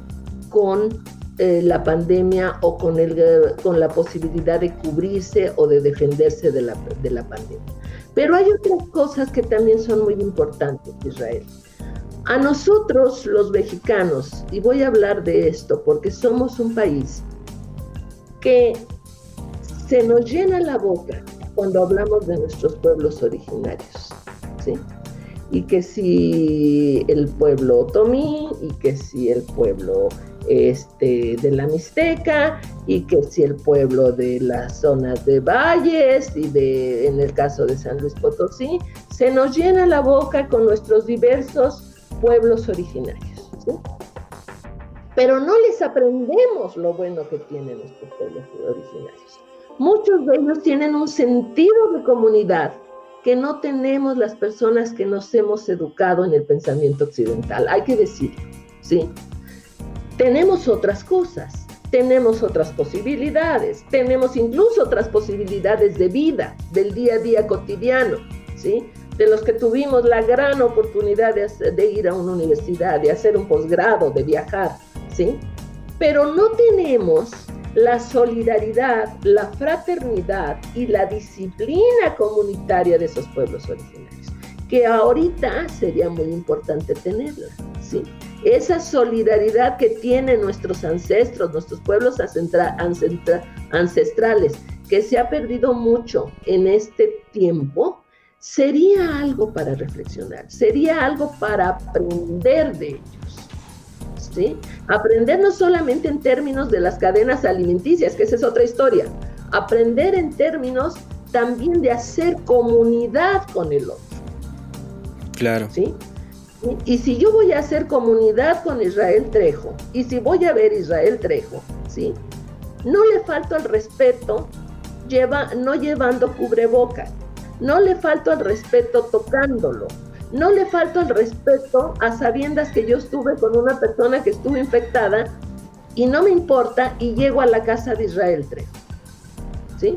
con eh, la pandemia o con, el, con la posibilidad de cubrirse o de defenderse de la, de la pandemia. Pero hay otras cosas que también son muy importantes, Israel. A nosotros, los mexicanos, y voy a hablar de esto porque somos un país que se nos llena la boca cuando hablamos de nuestros pueblos originarios, ¿sí? Y que si el pueblo otomí, y que si el pueblo este, de la Mixteca, y que si el pueblo de las zonas de valles, y de, en el caso de San Luis Potosí, se nos llena la boca con nuestros diversos pueblos originarios, ¿sí? Pero no les aprendemos lo bueno que tienen nuestros pueblos originarios. Muchos de ellos tienen un sentido de comunidad que no tenemos las personas que nos hemos educado en el pensamiento occidental, hay que decirlo, ¿sí? Tenemos otras cosas, tenemos otras posibilidades, tenemos incluso otras posibilidades de vida, del día a día cotidiano, ¿sí? De los que tuvimos la gran oportunidad de, de ir a una universidad, de hacer un posgrado, de viajar, ¿sí? Pero no tenemos la solidaridad, la fraternidad y la disciplina comunitaria de esos pueblos originarios, que ahorita sería muy importante tenerla, ¿sí? Esa solidaridad que tienen nuestros ancestros, nuestros pueblos ancestrales, que se ha perdido mucho en este tiempo, sería algo para reflexionar, sería algo para aprender de ellos. Aprender no solamente en términos de las cadenas alimenticias, que esa es otra historia, aprender en términos también de hacer comunidad con el otro. Claro. ¿Sí? Y si yo voy a hacer comunidad con Israel Trejo, y si voy a ver Israel Trejo, ¿sí? No le falto al respeto lleva, no llevando cubrebocas, no le falto al respeto tocándolo, no le falto al respeto a sabiendas que yo estuve con una persona que estuvo infectada y no me importa y llego a la casa de Israel Trejo. ¿Sí?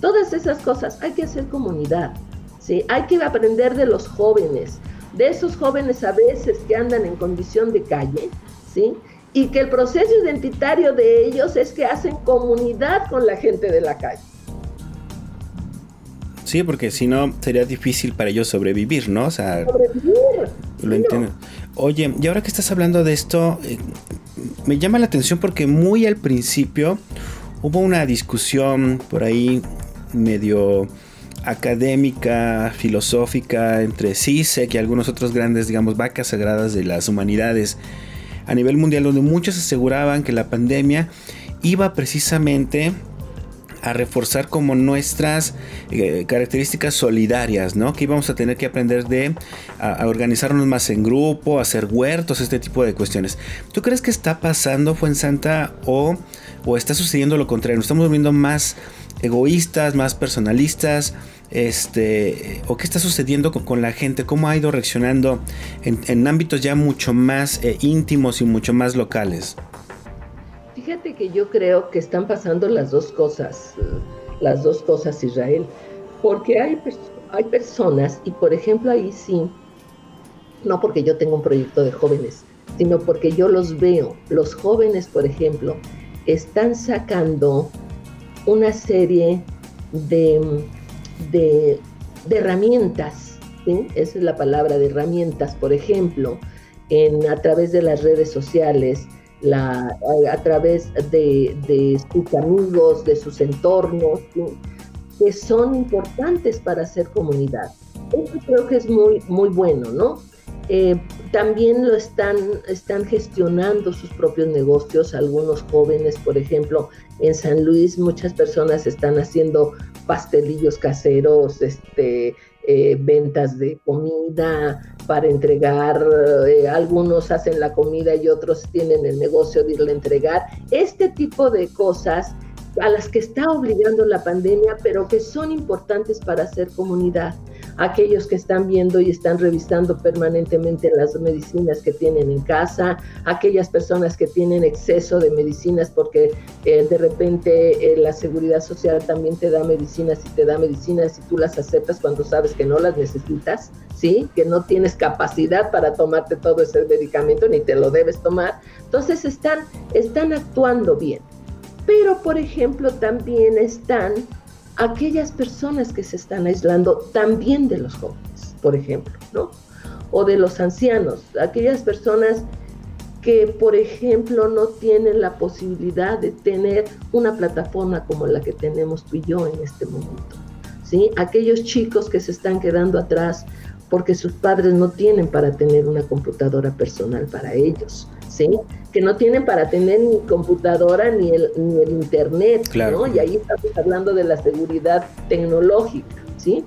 Todas esas cosas hay que hacer comunidad. ¿sí? Hay que aprender de los jóvenes, de esos jóvenes a veces que andan en condición de calle, ¿sí? Y que el proceso identitario de ellos es que hacen comunidad con la gente de la calle. Sí, porque si no sería difícil para ellos sobrevivir, ¿no? O sea, sobrevivir. Lo entiendo. Oye, y ahora que estás hablando de esto, eh, me llama la atención porque muy al principio hubo una discusión por ahí medio académica, filosófica entre CISEC y algunos otros grandes, digamos, vacas sagradas de las humanidades a nivel mundial, donde muchos aseguraban que la pandemia iba precisamente a reforzar como nuestras eh, características solidarias, ¿no? Que íbamos a tener que aprender de a, organizarnos más en grupo, hacer huertos, este tipo de cuestiones. ¿Tú crees que está pasando, fue en Santa, o, o está sucediendo lo contrario? ¿Nos estamos volviendo más egoístas, más personalistas? este, o qué está sucediendo con, la gente, cómo ha ido reaccionando en, ámbitos ya mucho más eh, íntimos y mucho más locales. Fíjate que yo creo que están pasando las dos cosas, las dos cosas, Israel, porque hay, hay personas, y por ejemplo ahí sí, no porque yo tengo un proyecto de jóvenes, sino porque yo los veo. Los jóvenes, por ejemplo, están sacando una serie de de, herramientas, esa es la palabra de herramientas, por ejemplo, en, a través de las redes sociales, a, través de, de, sus amigos, de sus entornos, que son importantes para hacer comunidad. Eso creo que es muy, muy bueno, ¿no? Eh, también lo están, están gestionando sus propios negocios, algunos jóvenes, por ejemplo, en San Luis muchas personas están haciendo pastelillos caseros, este, eh, ventas de comida para entregar, eh, algunos hacen la comida y otros tienen el negocio de irle a entregar. Este tipo de cosas a las que está obligando la pandemia, pero que son importantes para hacer comunidad aquellos que están viendo y están revisando permanentemente las medicinas que tienen en casa, aquellas personas que tienen exceso de medicinas porque eh, de repente eh, la seguridad social también te da medicinas y te da medicinas y tú las aceptas cuando sabes que no las necesitas, ¿sí? Que no tienes capacidad para tomarte todo ese medicamento ni te lo debes tomar. Entonces están, están actuando bien. Pero, por ejemplo, también están aquellas personas que se están aislando también de los jóvenes, por ejemplo, ¿no? O de los ancianos, aquellas personas que, por ejemplo, no tienen la posibilidad de tener una plataforma como la que tenemos tú y yo en este momento, ¿sí? Aquellos chicos que se están quedando atrás porque sus padres no tienen para tener una computadora personal para ellos, ¿sí? Que no tienen para tener ni computadora ni el, ni el internet, ¿no? Y ahí estamos hablando de la seguridad tecnológica, ¿sí?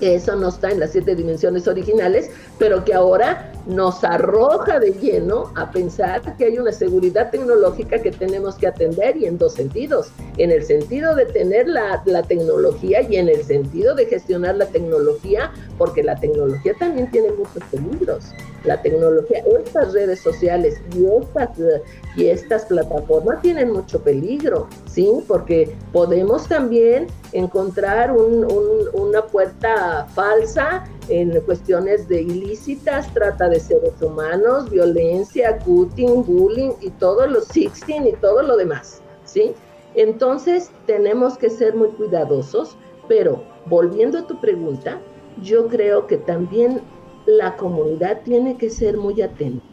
Que eso no está en las siete dimensiones originales, pero que ahora nos arroja de lleno a pensar que hay una seguridad tecnológica que tenemos que atender y en dos sentidos, en el sentido de tener la, tecnología y en el sentido de gestionar la tecnología, porque la tecnología también tiene muchos peligros. La tecnología, estas redes sociales y estas, y estas plataformas tienen mucho peligro, ¿sí? Porque podemos también encontrar una puerta falsa en cuestiones de ilícitas, trata de seres humanos, violencia, cutting, bullying y todos los sixteen y todo lo demás, ¿sí? Entonces tenemos que ser muy cuidadosos, pero volviendo a tu pregunta, yo creo que también la comunidad tiene que ser muy atenta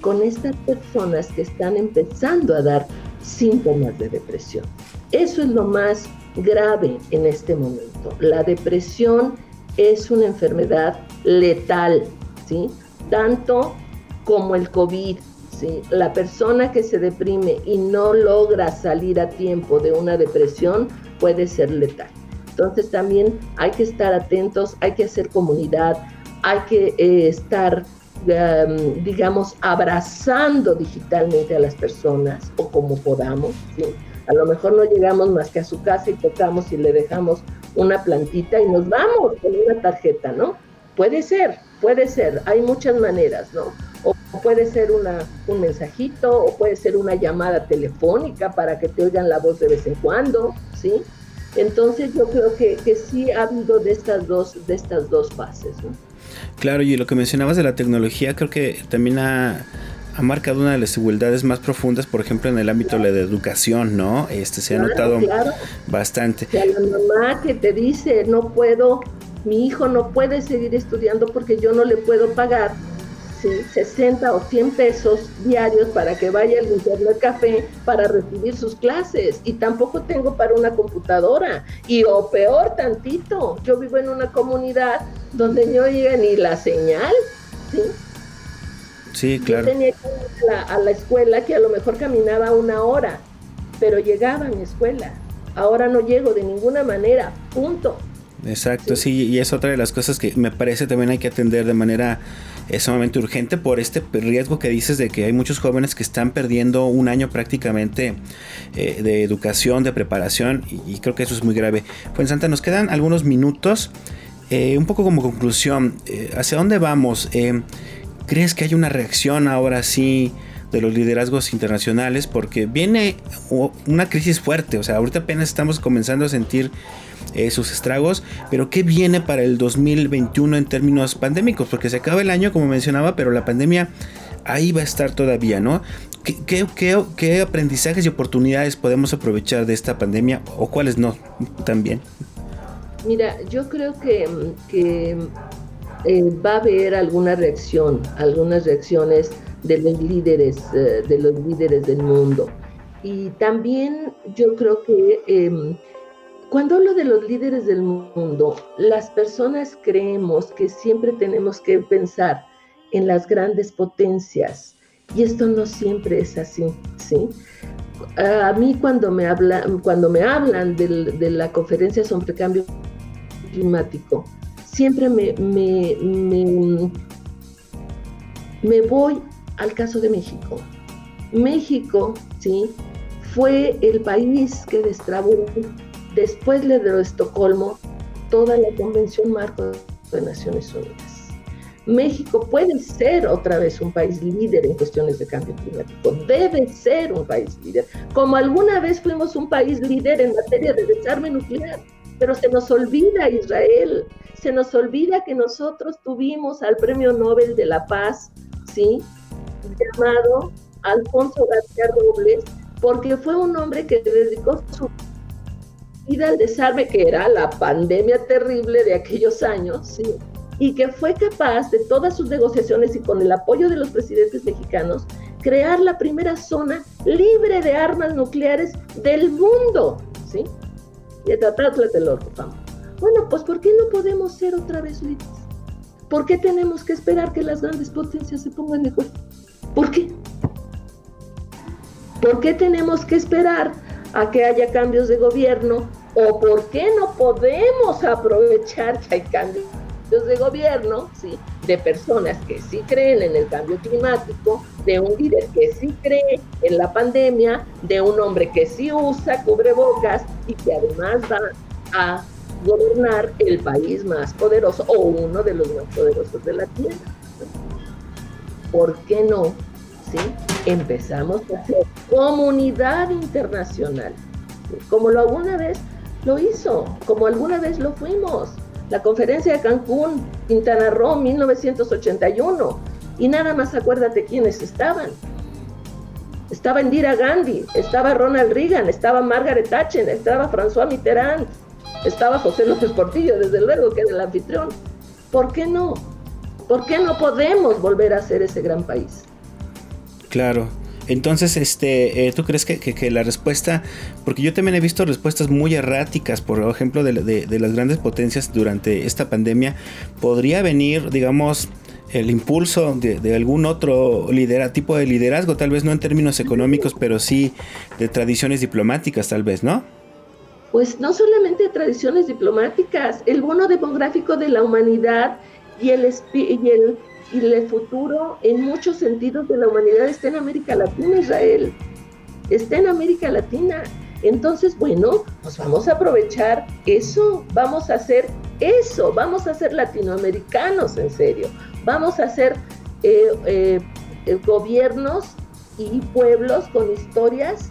con estas personas que están empezando a dar síntomas de depresión. Eso es lo más grave en este momento. La depresión es una enfermedad letal, ¿sí? Tanto como el COVID, ¿sí? La persona que se deprime y no logra salir a tiempo de una depresión puede ser letal. Entonces también hay que estar atentos, hay que hacer comunidad, hay que eh, estar, em, digamos, abrazando digitalmente a las personas o como podamos. A lo mejor no llegamos más que a su casa y tocamos y le dejamos una plantita y nos vamos con una tarjeta, ¿no? Puede ser, puede ser, hay muchas maneras, ¿no? O puede ser una, un mensajito, o puede ser una llamada telefónica para que te oigan la voz de vez en cuando, ¿sí? Entonces yo creo que, que sí ha habido de estas dos, de estas dos fases, ¿no? Claro, y lo que mencionabas de la tecnología creo que también ha, ha marcado una de las desigualdades más profundas, por ejemplo, en el ámbito de la educación, ¿no? Este se ha notado bastante. la mamá que te dice, no puedo, mi hijo no puede seguir estudiando porque yo no le puedo pagar 60 o 100 pesos diarios para que vaya al internet café para recibir sus clases y tampoco tengo para una computadora y o peor tantito, yo vivo en una comunidad donde no llega ni la señal, ¿sí? Sí, claro. Yo tenía que ir a la, escuela que a lo mejor caminaba una hora, pero llegaba a mi escuela. Ahora no llego de ninguna manera, punto. Exacto, sí. y es otra de las cosas que me parece también hay que atender de manera eh, sumamente urgente por este riesgo que dices de que hay muchos jóvenes que están perdiendo un año prácticamente eh, de educación, de preparación, y, creo que eso es muy grave. Pues Santa, nos quedan algunos minutos. Eh, un poco como conclusión, ¿hacia dónde vamos? ¿Crees que hay una reacción ahora sí de los liderazgos internacionales? Porque viene una crisis fuerte, o sea, ahorita apenas estamos comenzando a sentir eh, sus estragos, pero ¿qué viene para el 2021 en términos pandémicos? Porque se acaba el año, como mencionaba, pero la pandemia ahí va a estar todavía, ¿no? ¿Qué, qué, aprendizajes y oportunidades podemos aprovechar de esta pandemia o cuáles no también? Mira, yo creo que, que eh, va a haber alguna reacción, algunas reacciones de los líderes, eh, de los líderes del mundo. Y también yo creo que em, cuando hablo de los líderes del mundo, las personas creemos que siempre tenemos que pensar en las grandes potencias y esto no siempre es así, ¿sí? A mí cuando me hablan, cuando me hablan de la conferencia sobre cambio climático, siempre me, me, voy al caso de México. México, ¿sí? Fue el país que destrabó, después le dio Estocolmo, toda la Convención Marco de Naciones Unidas. México puede ser otra vez un país líder en cuestiones de cambio climático, debe ser un país líder, como alguna vez fuimos un país líder en materia de desarme nuclear, pero se nos olvida Israel, se nos olvida que nosotros tuvimos al Premio Nobel de la Paz, ¿sí? Llamado Alfonso García Robles, porque fue un hombre que dedicó su vida al desarme, que era la pandemia terrible de aquellos años, ¿sí? y que fue capaz de todas sus negociaciones y con el apoyo de los presidentes mexicanos, crear la primera zona libre de armas nucleares del mundo, ¿sí? Y de bueno, pues ¿por qué no podemos ser otra vez líderes? ¿Por qué tenemos que esperar que las grandes potencias se pongan de acuerdo? ¿Por qué? ¿Por qué tenemos que esperar a que haya cambios de gobierno? ¿O por qué no podemos aprovechar que hay cambios de gobierno, ¿sí? de personas que sí creen en el cambio climático, de un líder que sí cree en la pandemia, de un hombre que sí usa cubrebocas y que además va a gobernar el país más poderoso o uno de los más poderosos de la Tierra. ¿Por qué no? ¿Sí? Empezamos a hacer comunidad internacional, como lo alguna vez lo hizo, como alguna vez lo fuimos. La conferencia de Cancún, Quintana Roo, 1981. Y nada más acuérdate quiénes estaban. Estaba Indira Gandhi, estaba Ronald Reagan, estaba Margaret Thatcher, estaba François Mitterrand, estaba José López Portillo, desde luego que era el anfitrión. ¿Por qué no? ¿Por qué no podemos volver a ser ese gran país? Claro. Entonces, este, eh, ¿tú crees que, la respuesta, porque yo también he visto respuestas muy erráticas, por ejemplo, de, las grandes potencias durante esta pandemia, podría venir, digamos, el impulso de, algún otro tipo de liderazgo, tal vez no en términos económicos, pero sí de tradiciones diplomáticas, tal vez, ¿no? pues no solamente tradiciones diplomáticas, el bono demográfico de la humanidad y el, y el, y el futuro en muchos sentidos de la humanidad está en América Latina, Israel. Está en América Latina. Entonces, bueno, pues vamos a aprovechar eso, vamos a hacer eso, vamos a ser latinoamericanos en serio, vamos a ser eh, eh, eh, gobiernos y pueblos con historias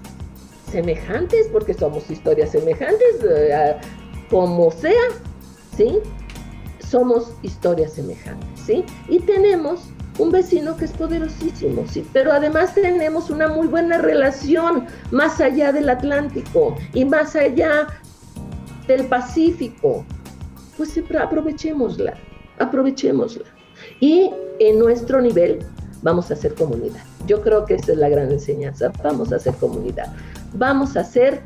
semejantes, porque somos historias semejantes, como sea, ¿sí? Somos historias semejantes, ¿sí? Y tenemos un vecino que es poderosísimo, sí, pero además tenemos una muy buena relación más allá del Atlántico y más allá del Pacífico. Pues aprovechémosla, aprovechémosla. Y en nuestro nivel vamos a hacer comunidad. Yo creo que esa es la gran enseñanza, vamos a hacer comunidad. Vamos a hacer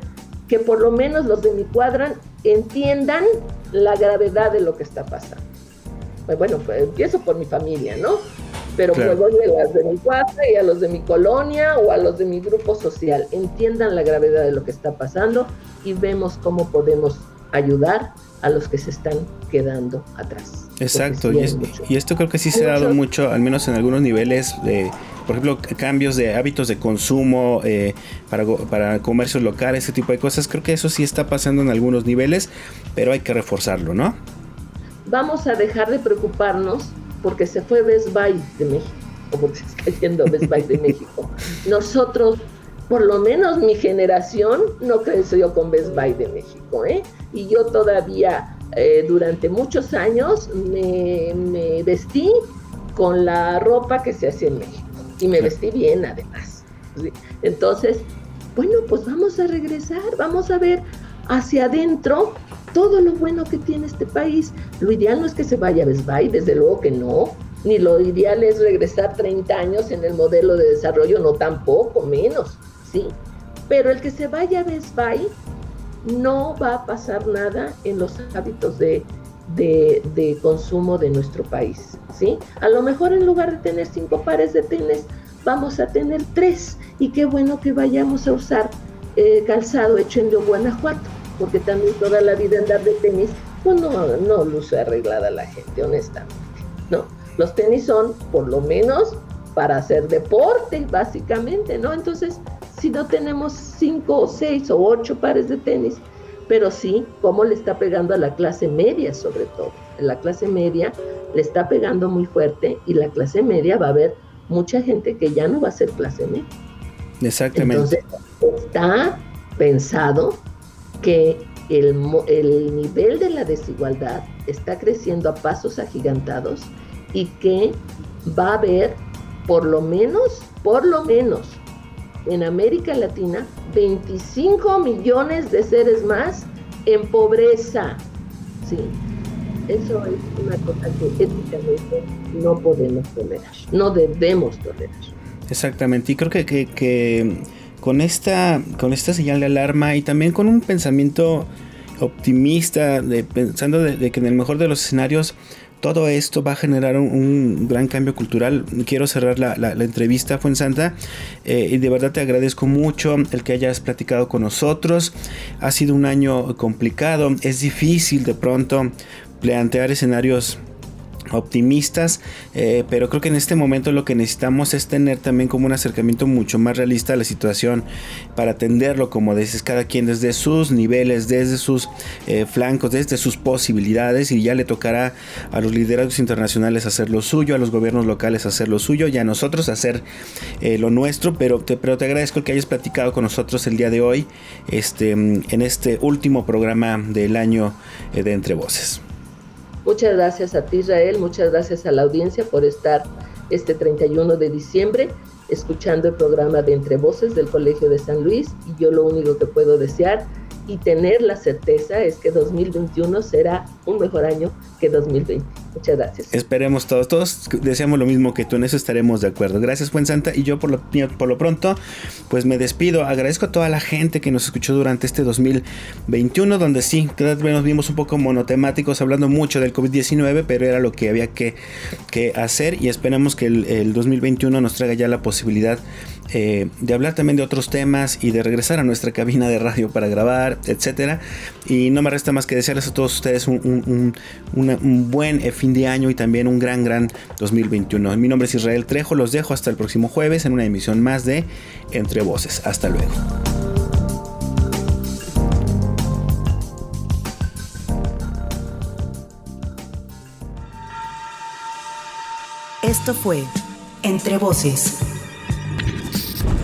que por lo menos los de mi cuadra entiendan la gravedad de lo que está pasando. Pues bueno, pues empiezo por mi familia, ¿no? pero luego a las de mi cuadra y a los de mi colonia o a los de mi grupo social. Entiendan la gravedad de lo que está pasando y vemos cómo podemos ayudar a los que se están quedando atrás. Exacto, y, esto creo que sí se ha dado mucho, al menos en algunos niveles, de, por ejemplo, cambios de hábitos de consumo eh, para, para comercios locales, ese tipo de cosas. Creo que eso sí está pasando en algunos niveles, pero hay que reforzarlo, ¿no? Vamos a dejar de preocuparnos porque se fue Best Buy de México, o porque se está yendo Best Buy de México. Nosotros, por lo menos mi generación, no creció con Best Buy de México, ¿eh? Y yo todavía eh, durante muchos años me, me, vestí con la ropa que se hacía en México. Y me vestí bien además. Entonces, bueno, pues vamos a regresar, vamos a ver hacia adentro todo lo bueno que tiene este país. Lo ideal no es que se vaya a Best Buy, desde luego que no, ni lo ideal es regresar 30 años en el modelo de desarrollo, no tampoco, menos, ¿sí? Pero el que se vaya a Best Buy no va a pasar nada en los hábitos de, de, consumo de nuestro país, ¿sí? A lo mejor en lugar de tener cinco pares de tenis, vamos a tener tres, y qué bueno que vayamos a usar eh, calzado hecho en Guanajuato porque también toda la vida andar de tenis, pues no, no luce arreglada la gente, honestamente, ¿no? Los tenis son, por lo menos, para hacer deporte, básicamente, ¿no? Entonces, si no tenemos cinco o seis o ocho pares de tenis, pero sí, cómo le está pegando a la clase media, sobre todo. La clase media le está pegando muy fuerte y la clase media va a haber mucha gente que ya no va a ser clase media. Exactamente. Entonces, está pensado que el, el nivel de la desigualdad está creciendo a pasos agigantados y que va a haber por lo menos, por lo menos, en América Latina, 25 millones de seres más en pobreza. Sí, eso es una cosa que éticamente no podemos tolerar, no debemos tolerar. Exactamente, y creo que, que con esta, con esta señal de alarma y también con un pensamiento optimista, de, pensando de, que en el mejor de los escenarios todo esto va a generar un, gran cambio cultural. Quiero cerrar la, entrevista, Fuensanta, eh, y de verdad te agradezco mucho el que hayas platicado con nosotros. Ha sido un año complicado, es difícil de pronto plantear escenarios optimistas, eh, pero creo que en este momento lo que necesitamos es tener también como un acercamiento mucho más realista a la situación para atenderlo, como dices, cada quien desde sus niveles, desde sus eh, flancos, desde sus posibilidades y ya le tocará a los liderazgos internacionales hacer lo suyo, a los gobiernos locales hacer lo suyo y a nosotros hacer eh, lo nuestro, pero te, pero te agradezco que hayas platicado con nosotros el día de hoy este, en este último programa del año de Entre Voces. Muchas gracias a ti Israel, muchas gracias a la audiencia por estar este 31 de diciembre escuchando el programa de Entre Voces del Colegio de San Luis. Y yo lo único que puedo desear y tener la certeza es que 2021 será un mejor año que 2020. Muchas gracias. Esperemos todos, todos deseamos lo mismo que tú, en eso estaremos de acuerdo. Gracias, Buen Santa, y yo por lo, por lo pronto, pues me despido. Agradezco a toda la gente que nos escuchó durante este 2021, donde sí, nos vimos un poco monotemáticos, hablando mucho del COVID-19, pero era lo que había que, que hacer y esperamos que el, el 2021 nos traiga ya la posibilidad eh, de hablar también de otros temas y de regresar a nuestra cabina de radio para grabar, etcétera. Y no me resta más que desearles a todos ustedes un, buen eh, fin de año y también un gran, gran 2021. Mi nombre es Israel Trejo, los dejo hasta el próximo jueves en una emisión más de Entre Voces. Hasta luego. Esto fue Entre Voces